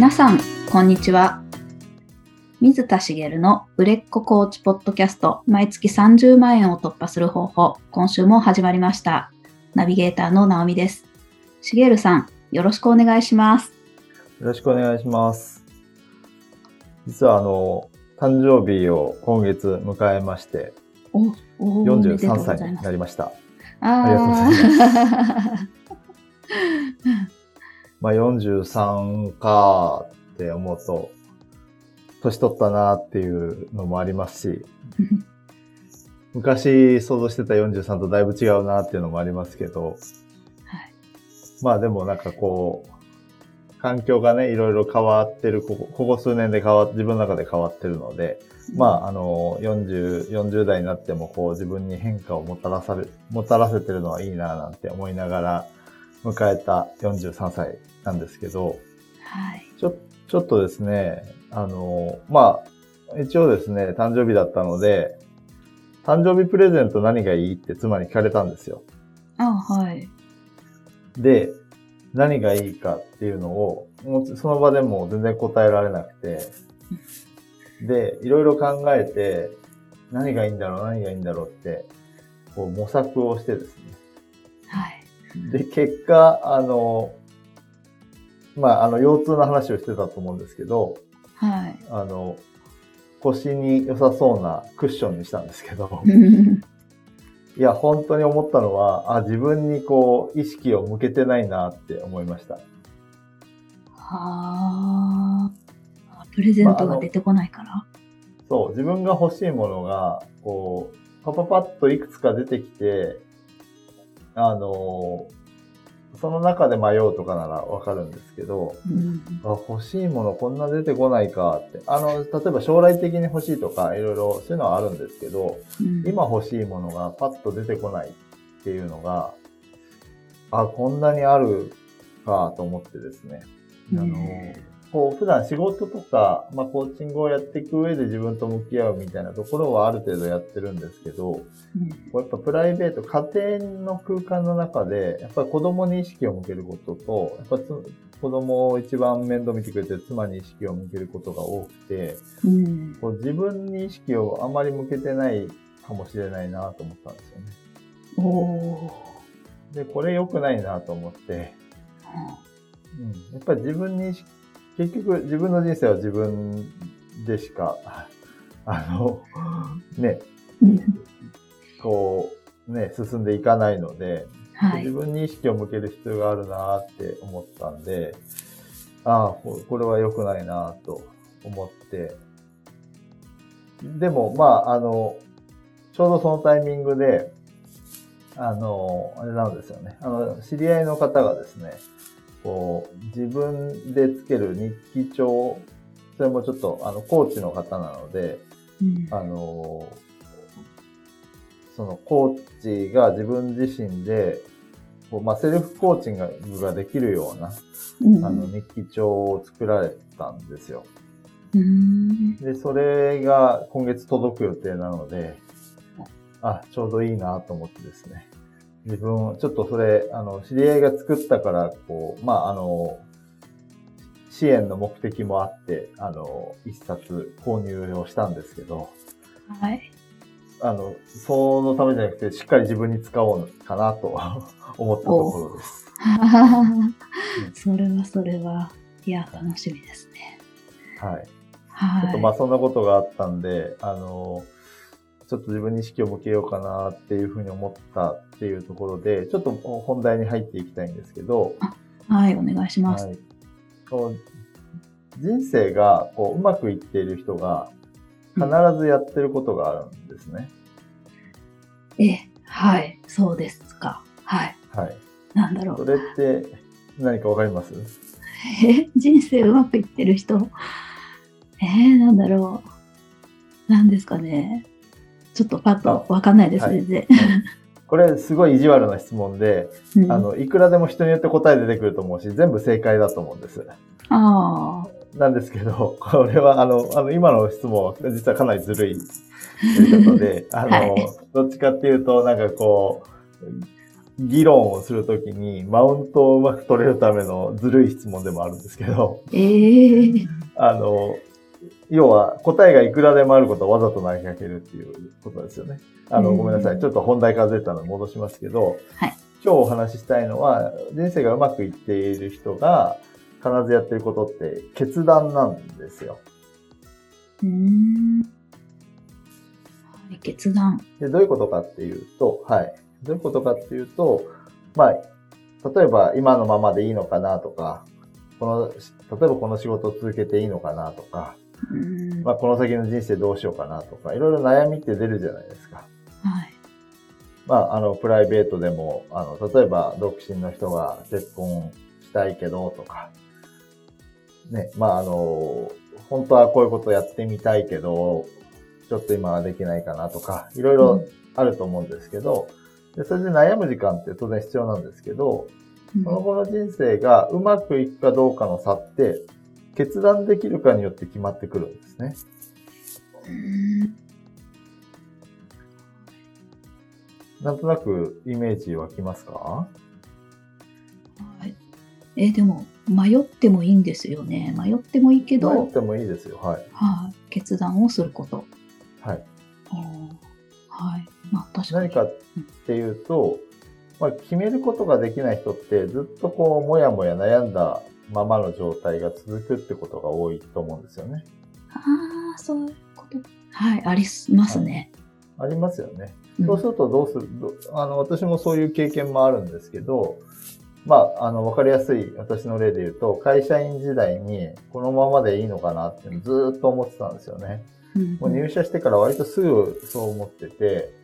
皆さん、こんにちは。水田茂の売れっ子コーチポッドキャスト、毎月30万円を突破する方法、今週も始まりました。ナビゲーターの直美です。茂さん、よろしくお願いします。よろしくお願いします。実はあの、誕生日を今月迎えまして、お、おおめでとう43ございます歳にな。りました。ありがとうござあま あ43かって思うと、年取ったなっていうのもありますし、昔想像してた43とだいぶ違うなっていうのもありますけど、はい。まあでもなんかこう、環境がね、いろいろ変わってる、ここここ数年で変わっ自分の中で変わってるので、まあ、あの、40、40代になっても、こう、自分に変化をもたらされ、もたらせてるのはいいな、なんて思いながら、迎えた43歳なんですけど、はい。ちょ、ちょっとですね、あの、まあ、一応ですね、誕生日だったので、誕生日プレゼント何がいいって妻に聞かれたんですよ。あはい。で、何がいいかっていうのを、もうその場でもう全然答えられなくて、で、いろいろ考えて、何がいいんだろう、何がいいんだろうって、こう模索をしてですね。はい。で、結果、あの、まあ、あの、腰痛の話をしてたと思うんですけど、はい。あの、腰に良さそうなクッションにしたんですけど、いや、本当に思ったのは、あ、自分にこう、意識を向けてないなって思いました。はあ。プレゼントが出てこないから。そう、自分が欲しいものが、こう、パパパッといくつか出てきて、あの、その中で迷うとかならわかるんですけど、うんあ欲しいものこんな出てこないかって。あの、例えば将来的に欲しいとか、いろいろそういうのはあるんですけど、うん今欲しいものがパッと出てこないっていうのが、あ、こんなにあるかと思ってですね。あの、こう、普段仕事とか、まあ、コーチングをやっていく上で自分と向き合うみたいなところはある程度やってるんですけど、うん。こうやっぱプライベート、家庭の空間の中で、やっぱり子供に意識を向けることと、やっぱつ子供を一番面倒見てくれてる妻に意識を向けることが多くて、うん。こう自分に意識をあまり向けてないかもしれないなと思ったんですよね。で、これ良くないなと思って、ー。うん、やっぱり自分に意識、結局自分の人生は自分でしか、あの、ね、うんこう、ね、進んでいかないので、はい。自分に意識を向ける必要があるなって思ったんで、ああ、ここれは良くないなと思って、でも、まあ、あの、ちょうどそのタイミングで、あの、あれなんですよね。あの、知り合いの方がですね、こう、自分でつける日記帳、それもちょっと、あの、コーチの方なので、うんあの、そのコーチが自分自身で、こうまあ、セルフコーチングができるような、うんあの、日記帳を作られたんですよ。うんで、それが今月届く予定なので、あ、ちょうどいいなと思ってですね。自分、ちょっとそれ、あの、知り合いが作ったから、こう、まあ、あの、支援の目的もあって、あの、一冊購入をしたんですけど、はい。あの、そのためじゃなくて、しっかり自分に使おうかなと 思ったところです。それはそれは、いや、楽しみですね。はい。はい。ちょっとまあそんなことがあったんで、あの、ちょっと自分に意識を向けようかなっていうふうに思ったっていうところで、ちょっと本題に入っていきたいんですけど、はい、お願いします。はい。人生がこううまくいっている人が必ずやってることがあるんですね。え、はい、そうですか。はい。はい。なんだろう。それって何かわかります？え、人生うまくいってる人？えー、なんだろう。なんですかね。ちょっとパッとわかんないです、はい全然。これすごい意地悪な質問で、うん。あの、いくらでも人によって答え出てくると思うし、全部正解だと思うんです。あなんですけど、これはあの、あの、今の質問は実はかなりずるい。ということで、あの、はい。どっちかっていうと、なんかこう、議論をするときに、マウントをうまく取れるためのずるい質問でもあるんですけど、えー、あの、要は答えがいくらでもあることをわざと投げかけるっていうことですよね。あの、うんごめんなさい。ちょっと本題から出たので戻しますけど、はい今日お話ししたいのは、人生がうまくいっている人が必ずやってることって決断なんですよ。うーん。はい、決断。で、どういうことかっていうと、はい。どういうことかっていうと、まあ、例えば今のままでいいのかなとか、この、例えばこの仕事を続けていいのかなとか。まあ、この先の人生どうしようかなとか、いろいろ悩みって出るじゃないですか。はい。まあ、あの、プライベートでも、あの、例えば、独身の人が結婚したいけど、とか、ね、まあ、あの、本当はこういうことやってみたいけど、ちょっと今はできないかなとか、いろいろあると思うんですけど、でそれで悩む時間って当然必要なんですけど、うんその後の人生がうまくいくかどうかの差って、決断できるかによって決まってくるんですね。なんとなくイメージ湧きますか？はい。えーでも、迷ってもいいんですよね。迷ってもいいけど、迷ってもいいですよ。はい。はい、決断をすること。はい。はい。まあ、確かに。何かっていうと、まあ、決めることができない人ってずっとこう、もやもや悩んだままの状態が続くってことが多いと思うんですよね。ああ、そういうこと。はい、ありますね。ありますよね。うんそうするとどうする、どあの、私もそういう経験もあるんですけど、まあ、あの、わかりやすい私の例で言うと、会社員時代にこのままでいいのかなっていうのをずーっと思ってたんですよね。うんもう入社してから割とすぐそう思ってて、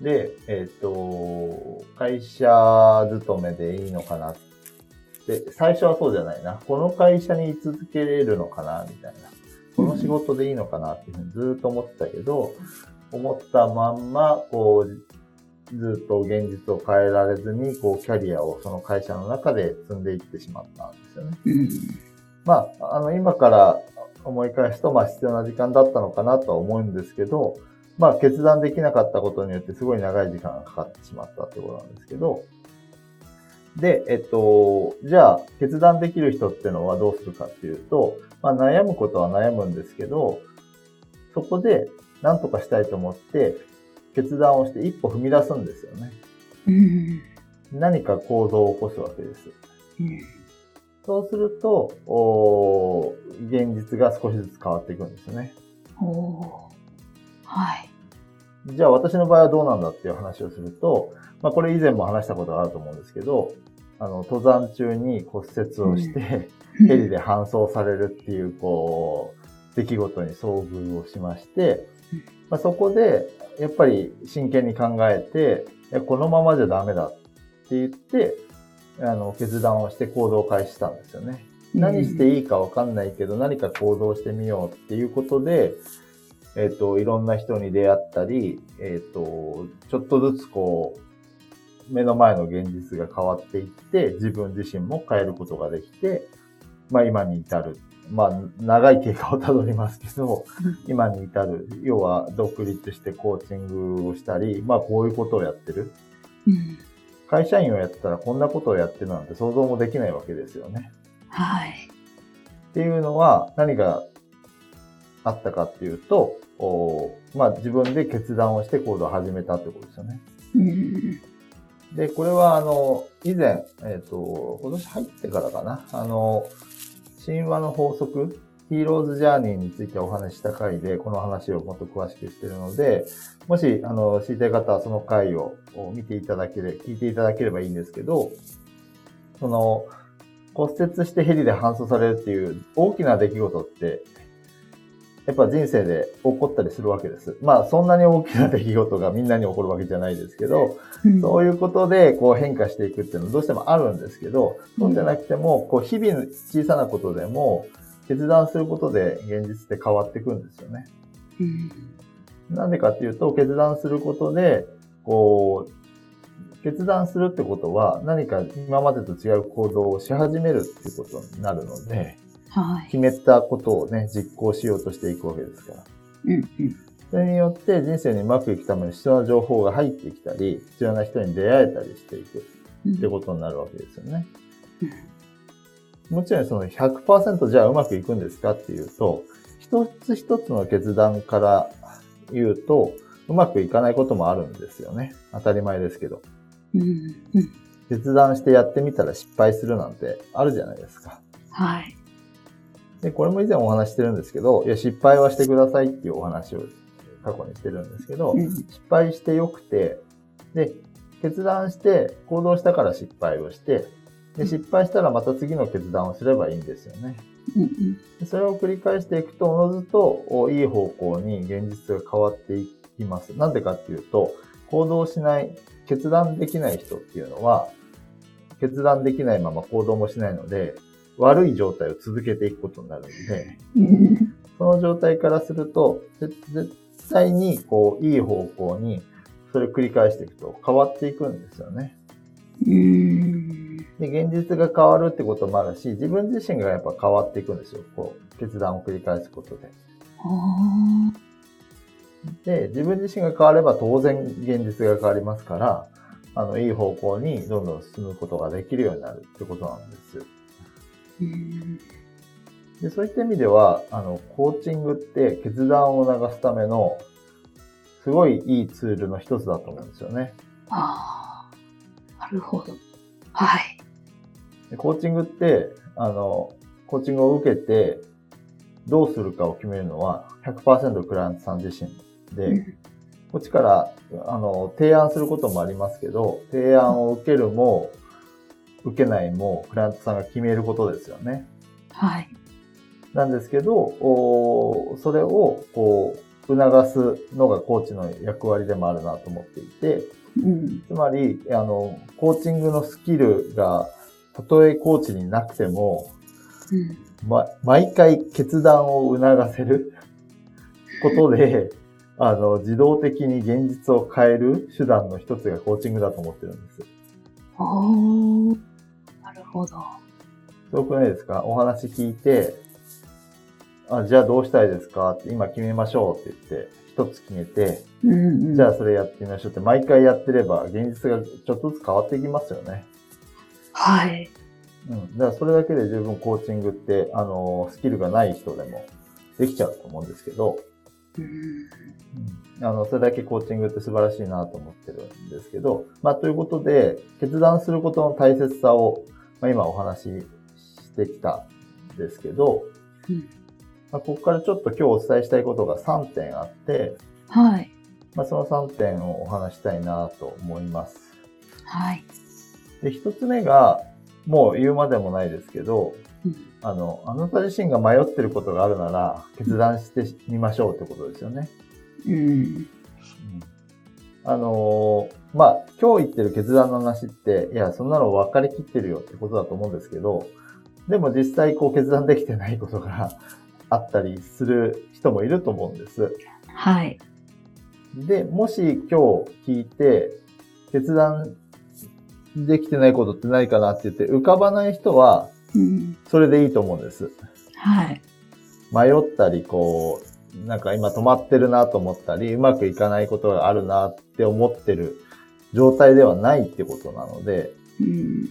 で、えっ、と、会社勤めでいいのかなって、最初はそうじゃないな。この会社に居続けれるのかな？みたいな。この仕事でいいのかなっていうふうにずーっと思ってたけど、思ったまんま、こう、ずっと現実を変えられずに、こう、キャリアをその会社の中で積んでいってしまったんですよね。うんまあ、あの、今から思い返すと、まあ、必要な時間だったのかなとは思うんですけど、まあ、決断できなかったことによって、すごい長い時間がかかってしまったってことなんですけど、で、えっと、じゃあ、決断できる人ってのはどうするかっていうと、まあ、悩むことは悩むんですけど、そこで何とかしたいと思って、決断をして一歩踏み出すんですよね。うん何か行動を起こすわけです。うんそうすると、おー現実が少しずつ変わっていくんですよね。おーはい。じゃあ私の場合はどうなんだっていう話をすると、まあこれ以前も話したことがあると思うんですけど、あの、登山中に骨折をして、ヘリで搬送されるっていう、こう、出来事に遭遇をしましてうん、まあ、そこで、やっぱり真剣に考えて、いやこのままじゃダメだって言って、あの、決断をして行動を開始したんですよね。何していいかわかんないけど、何か行動してみようっていうことで、えっ、と、いろんな人に出会ったり、えっ、と、ちょっとずつこう、目の前の現実が変わっていって、自分自身も変えることができて、まあ今に至る。まあ長い経過をたどりますけど、うん今に至る。要は独立してコーチングをしたり、まあこういうことをやってる。うん会社員をやってたらこんなことをやってるなんて想像もできないわけですよね。はい。っていうのは何があったかっていうと、おまあ自分で決断をして行動を始めたってことですよね。うんで、これはあの、以前、えっ、と、今年入ってからかな、あの、神話の法則、ヒーローズジャーニーについてお話しした回で、この話をもっと詳しくしているので、もし、あの、知りたい方はその回を見ていただけれ、聞いていただければいいんですけど、その、骨折してヘリで搬送されるっていう大きな出来事って、やっぱ人生で起こったりするわけです。まあ、そんなに大きな出来事がみんなに起こるわけじゃないですけど、うんそういうことでこう変化していくっていうのはどうしてもあるんですけど、そうじゃなくても、こう日々の小さなことでも決断することで現実って変わっていくんですよね。うんなんでかっていうと、決断することで、こう、決断するってことは何か今までと違う行動をし始めるっていうことになるので、はい。決めたことをね、実行しようとしていくわけですから。うんうんそれによって人生にうまくいくために必要な情報が入ってきたり、必要な人に出会えたりしていく。ってことになるわけですよね。もちろんその100%じゃあうまくいくんですかっていうと、一つ一つの決断から言うと、うまくいかないこともあるんですよね。当たり前ですけど。うんうん決断してやってみたら失敗するなんてあるじゃないですか。はい。で、これも以前お話ししてるんですけど、いや、失敗はしてくださいっていうお話を過去にしてるんですけど、うん失敗してよくて、で、決断して行動したから失敗をして、で、失敗したらまた次の決断をすればいいんですよね。それを繰り返していくと、おのずとおいい方向に現実が変わっていきます。なんでかっていうと、行動しない、決断できない人っていうのは、決断できないまま行動もしないので、悪い状態を続けていくことになるので、うんその状態からすると、ぜ絶対に、こう、いい方向に、それを繰り返していくと変わっていくんですよね。うんで、現実が変わるってこともあるし、自分自身がやっぱ変わっていくんですよ。こう、決断を繰り返すことで。あで、自分自身が変われば当然現実が変わりますから、あの、いい方向にどんどん進むことができるようになるってことなんです。で、そういった意味では、あの、コーチングって決断を促すための、すごいいいツールの一つだと思うんですよね。あーなるほど。はい。でコーチングって、あの、コーチングを受けて、どうするかを決めるのは100%クライアントさん自身で、うんこっちから、あの、提案することもありますけど、提案を受けるも、受けないも、クライアントさんが決めることですよね。はい。なんですけど、おそれを、こう、促すのがコーチの役割でもあるなと思っていて、うんつまり、あの、コーチングのスキルが、たとえコーチになくても、うんま、毎回決断を促せることで、あの、自動的に現実を変える手段の一つがコーチングだと思ってるんです。るほど。すごくないですか？お話聞いて、あ、じゃあどうしたいですか？って今決めましょうって言って、一つ決めて、うんうんじゃあそれやってみましょうって毎回やってれば現実がちょっとずつ変わっていきますよね。はい。うん。だからそれだけで十分コーチングって、あの、スキルがない人でもできちゃうと思うんですけど、うんあの、それだけコーチングって素晴らしいなと思ってるんですけど、まあ、ということで、決断することの大切さを、まあ、今お話ししてきたんですけど、うんまあ、ここからちょっと今日お伝えしたいことが3点あって、はい。まあ、その3点をお話したいなと思います。はい。で、1つ目が、もう言うまでもないですけど、うんあの、あなた自身が迷ってることがあるなら、決断してみましょうってことですよね。うん。あのーまあ、今日言ってる決断の話って、いや、そんなの分かりきってるよってことだと思うんですけど、でも実際こう決断できてないことがあったりする人もいると思うんです。はい。で、もし今日聞いて、決断できてないことって何かなって言って浮かばない人は、うん。それでいいと思うんです。はい。迷ったり、こう、なんか今止まってるなと思ったり、うまくいかないことがあるなって思ってる状態ではないってことなので、うん。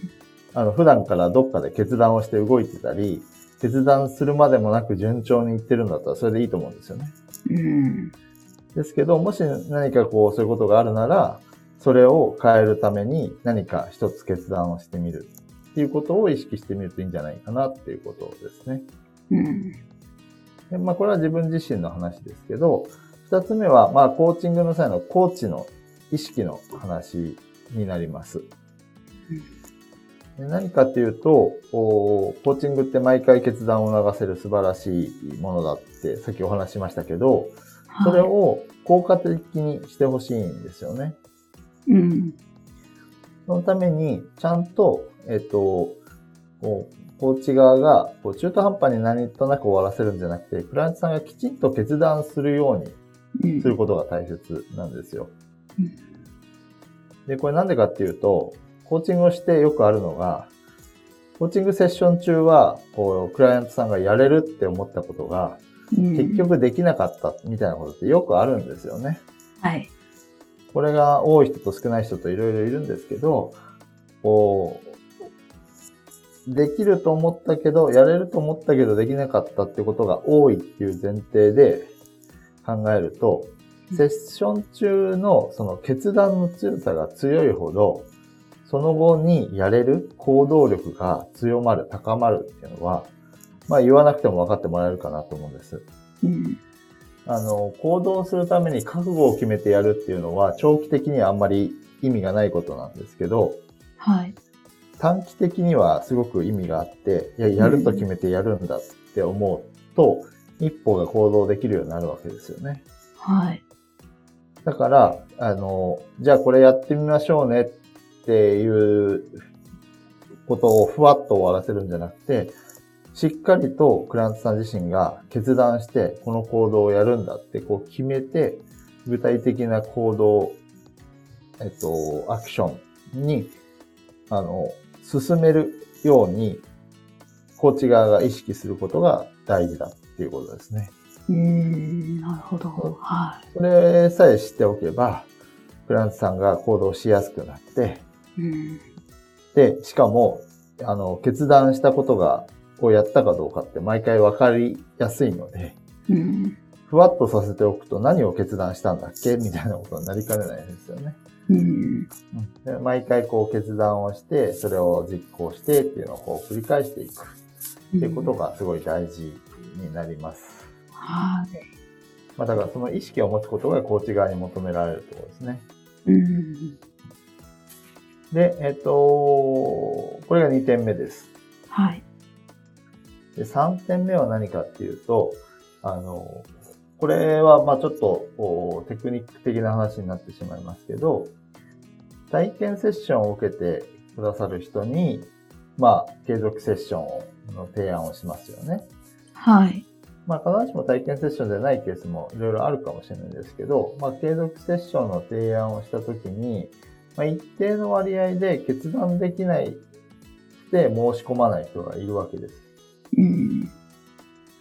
あの、普段からどっかで決断をして動いてたり、決断するまでもなく順調にいってるんだったらそれでいいと思うんですよね。うん。ですけど、もし何かこう、そういうことがあるなら、それを変えるために何か一つ決断をしてみるっていうことを意識してみるといいんじゃないかなっていうことですね。うん。でまあ、これは自分自身の話ですけど、二つ目は、まあ、コーチングの際のコーチの意識の話になります。で何かっていうと、おコーチングって毎回決断を促せる素晴らしいものだって、さっきお話ししましたけど、それはい。を効果的にしてほしいんですよね。うん。そのために、ちゃんと、えっと、こうコーチ側がこう中途半端に何となく終わらせるんじゃなくて、クライアントさんがきちんと決断するようにうんすることが大切なんですよ。うんで、これなんでかっていうと、コーチングをしてよくあるのが、コーチングセッション中は、こう、クライアントさんがやれるって思ったことが、うん結局できなかったみたいなことってよくあるんですよね。はい。これが多い人と少ない人といろいろいるんですけど、こう、できると思ったけど、やれると思ったけどできなかったってことが多いっていう前提で考えると、セッション中のその決断の強さが強いほど、その後にやれる行動力が強まる、高まるっていうのは、まあ言わなくても分かってもらえるかなと思うんです。うん、あの、行動するために覚悟を決めてやるっていうのは、長期的にはあんまり意味がないことなんですけど、はい。短期的にはすごく意味があって、いや、やると決めてやるんだって思うと、うん、一歩が行動できるようになるわけですよね。はい。だから、あの、じゃあこれやってみましょうねっていうことをふわっと終わらせるんじゃなくて、しっかりとクラントさん自身が決断して、この行動をやるんだってこう決めて、具体的な行動、えっと、アクションに、あの、進めるように、コーチ側が意識することが大事だっていうことですね。うん、なるほど。はい。それさえ知っておけば、クライアントさんが行動しやすくなって、うん、で、しかも、あの、決断したことがをやったかどうかって毎回分かりやすいので、うん、ふわっとさせておくと何を決断したんだっけ？みたいなことになりかねないですよね。うん、で毎回こう決断をして、それを実行してっていうのをこう繰り返していくっていうことがすごい大事になります。はい、まあだからその意識を持つことがコーチ側に求められるところですね。うん、で、えっと、これが2点目です。はい。で、3点目は何かっていうと、あの、これは、まあちょっと、テクニック的な話になってしまいますけど、体験セッションを受けてくださる人に、まあ、継続セッションの提案をしますよね。はい。まあ、必ずしも体験セッションでないケースもいろいろあるかもしれないですけど、まあ、継続セッションの提案をしたときに、まあ、一定の割合で決断できないで申し込まない人がいるわけです。うん、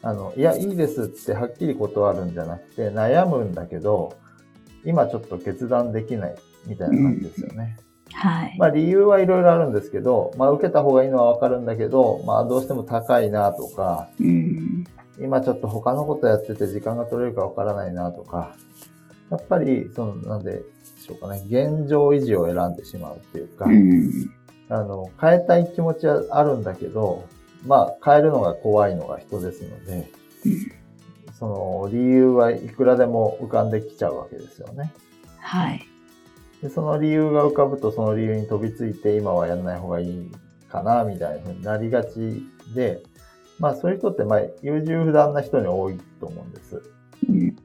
あの、いや、いいですってはっきり断るんじゃなくて、悩むんだけど、今ちょっと決断できないみたいな感じですよね。うん、はい。まあ理由はいろいろあるんですけど、まあ受けた方がいいのはわかるんだけど、まあどうしても高いなとか、うん、今ちょっと他のことやってて時間が取れるかわからないなとか、やっぱり、その、なんでしょうかね、現状維持を選んでしまうっていうか、うん、あの、変えたい気持ちはあるんだけど、まあ、変えるのが怖いのが人ですので、その理由はいくらでも浮かんできちゃうわけですよね。はい。でその理由が浮かぶと、その理由に飛びついて、今はやらない方がいいかな、みたいな風になりがちで、まあそういう人って、まあ優柔不断な人に多いと思うんです。うん、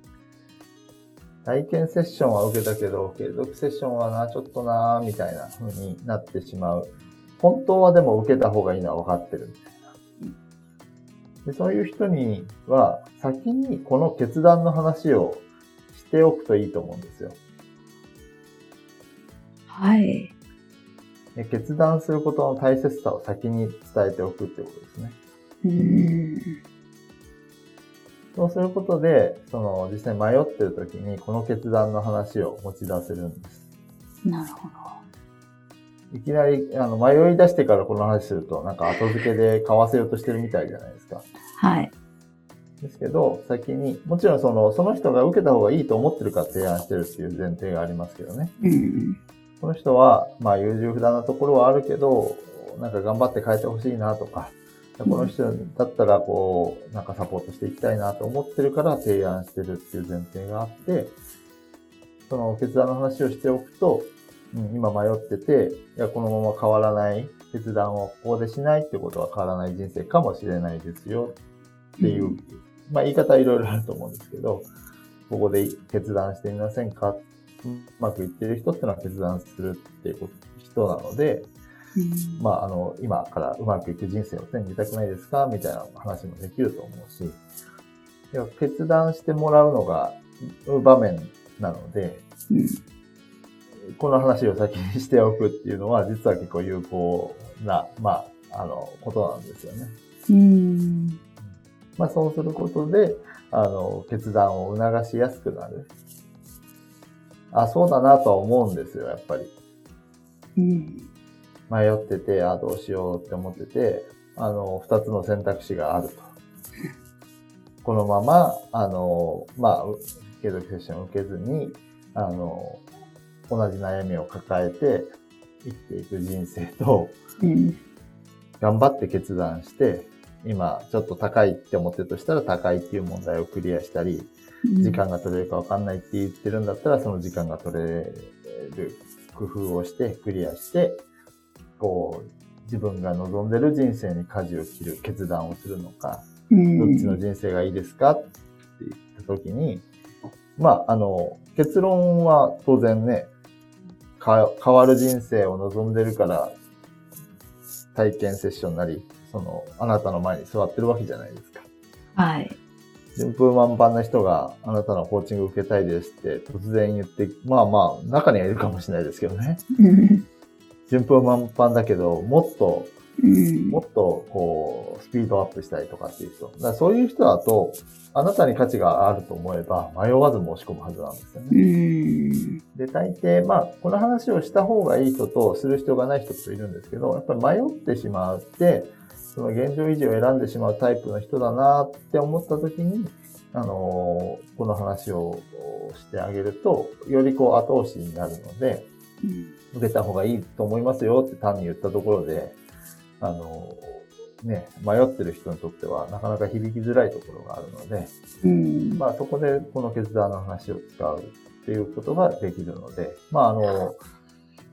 体験セッションは受けたけど、継続セッションはな、ちょっとな、みたいな風になってしまう。本当はでも受けた方がいいのは分かってるみたいな。でそういう人には、先にこの決断の話をしておくといいと思うんですよ。はい。で決断することの大切さを先に伝えておくってことですね。うんそうすることで、その実際迷ってる時にこの決断の話を持ち出せるんです。なるほど。いきなり、あの、迷い出してからこの話すると、なんか後付けで買わせようとしてるみたいじゃないですか。はい。ですけど、先に、もちろんその、その人が受けた方がいいと思ってるから提案してるっていう前提がありますけどね。うん。この人は、まあ、優柔不断なところはあるけど、なんか頑張って変えてほしいなとか、この人だったら、こう、なんかサポートしていきたいなと思ってるから提案してるっていう前提があって、その決断の話をしておくと、うん、今迷ってて、いや、このまま変わらない決断をここでしないってことは変わらない人生かもしれないですよ。っていう、うん、まあ言い方はいろいろあると思うんですけど、ここで決断してみませんか？うまくいってる人ってのは決断するっていう人なので、うん、まああの、今からうまくいく人生を手に入れたくないですか？みたいな話もできると思うし、決断してもらうのが場面なので、うんこの話を先にしておくっていうのは、実は結構有効な、まあ、あの、ことなんですよね。うん。まあ、そうすることで、あの、決断を促しやすくなる。あ、そうだなとは思うんですよ、やっぱり。うん。迷ってて、あ、どうしようって思ってて、あの、二つの選択肢があると。このまま、あの、まあ、継続セッションを受けずに、あの、同じ悩みを抱えて生きていく人生と、うん。頑張って決断して、今ちょっと高いって思ってるとしたら高いっていう問題をクリアしたり、時間が取れるか分かんないって言ってるんだったら、その時間が取れる工夫をして、クリアして、こう、自分が望んでる人生に舵を切る決断をするのか、うん。どっちの人生がいいですかって言った時に、まあ、あの、結論は当然ね、か変わる人生を望んでるから、体験セッションなり、その、あなたの前に座ってるわけじゃないですか。はい。順風満帆な人があなたのコーチング受けたいですって突然言って、まあまあ、中にはいるかもしれないですけどね。うん。順風満帆だけど、もっと、うんもっと、こう、スピードアップしたいとかっていう人。だそういう人だと、あなたに価値があると思えば、迷わず申し込むはずなんですようね。ん。で、大抵、まあ、この話をした方がいい人と、する必要がない人といるんですけど、やっぱり迷ってしまって、その現状維持を選んでしまうタイプの人だなって思った時に、あのーこの話をしてあげると、よりこう後押しになるので、受けた方がいいと思いますよって単に言ったところで、あのーね、迷ってる人にとってはなかなか響きづらいところがあるので、うん。まあそこでこの決断の話を使うっていうことができるので、まああの、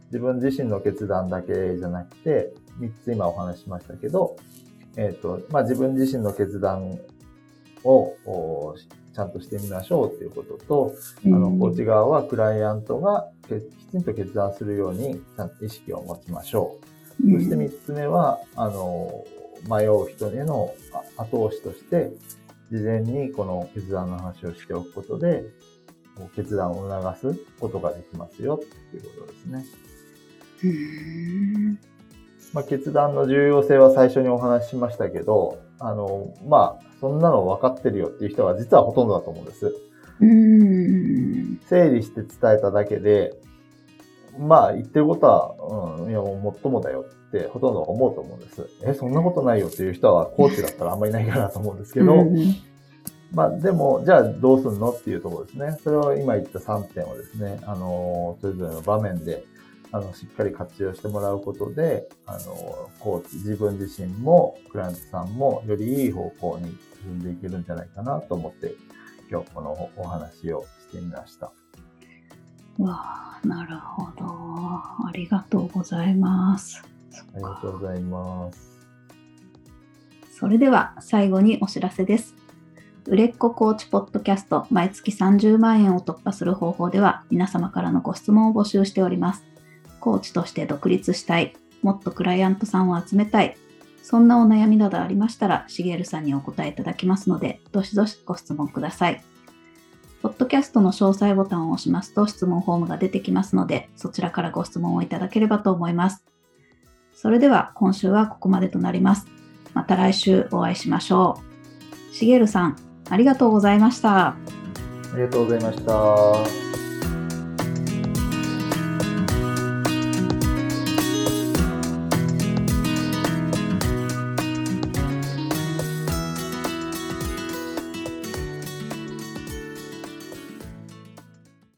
自分自身の決断だけじゃなくて、3つ今お話ししましたけど、えっ、と、まあ自分自身の決断をおちゃんとしてみましょうっていうことと、あの、コーチ側はクライアントがけきちんと決断するようにちゃんと意識を持ちましょう。そして三つ目は、あの、迷う人へのあ後押しとして、事前にこの決断の話をしておくことで、決断を促すことができますよっていうことですね。うん。まあ、決断の重要性は最初にお話ししましたけど、あの、まあ、そんなの分かってるよっていう人は実はほとんどだと思うんです。うん。整理して伝えただけで、まあ言ってることは、うん、いやもっともだよってほとんど思うと思うんです。え、そんなことないよっていう人はコーチだったらあんまりいないかなと思うんですけど、まあでも、じゃあどうすんのっていうところですね。それを今言った3点をですね、あの、それぞれの場面で、あの、しっかり活用してもらうことで、あの、コーチ、自分自身も、クライアントさんも、よりいい方向に進んでいけるんじゃないかなと思って、今日このお話をしてみました。わあ、なるほど。ありがとうございます。ありがとうございます。それでは最後にお知らせです。売れっ子コーチポッドキャスト毎月30万円を突破する方法では皆様からのご質問を募集しております。コーチとして独立したい、もっとクライアントさんを集めたい、そんなお悩みなどありましたら、しげるさんにお答えいただきますので、どしどしご質問ください。ポッドキャストの詳細ボタンを押しますと質問フォームが出てきますので、そちらからご質問をいただければと思います。それでは今週はここまでとなります。また来週お会いしましょう。しげるさん、ありがとうございました。ありがとうございました。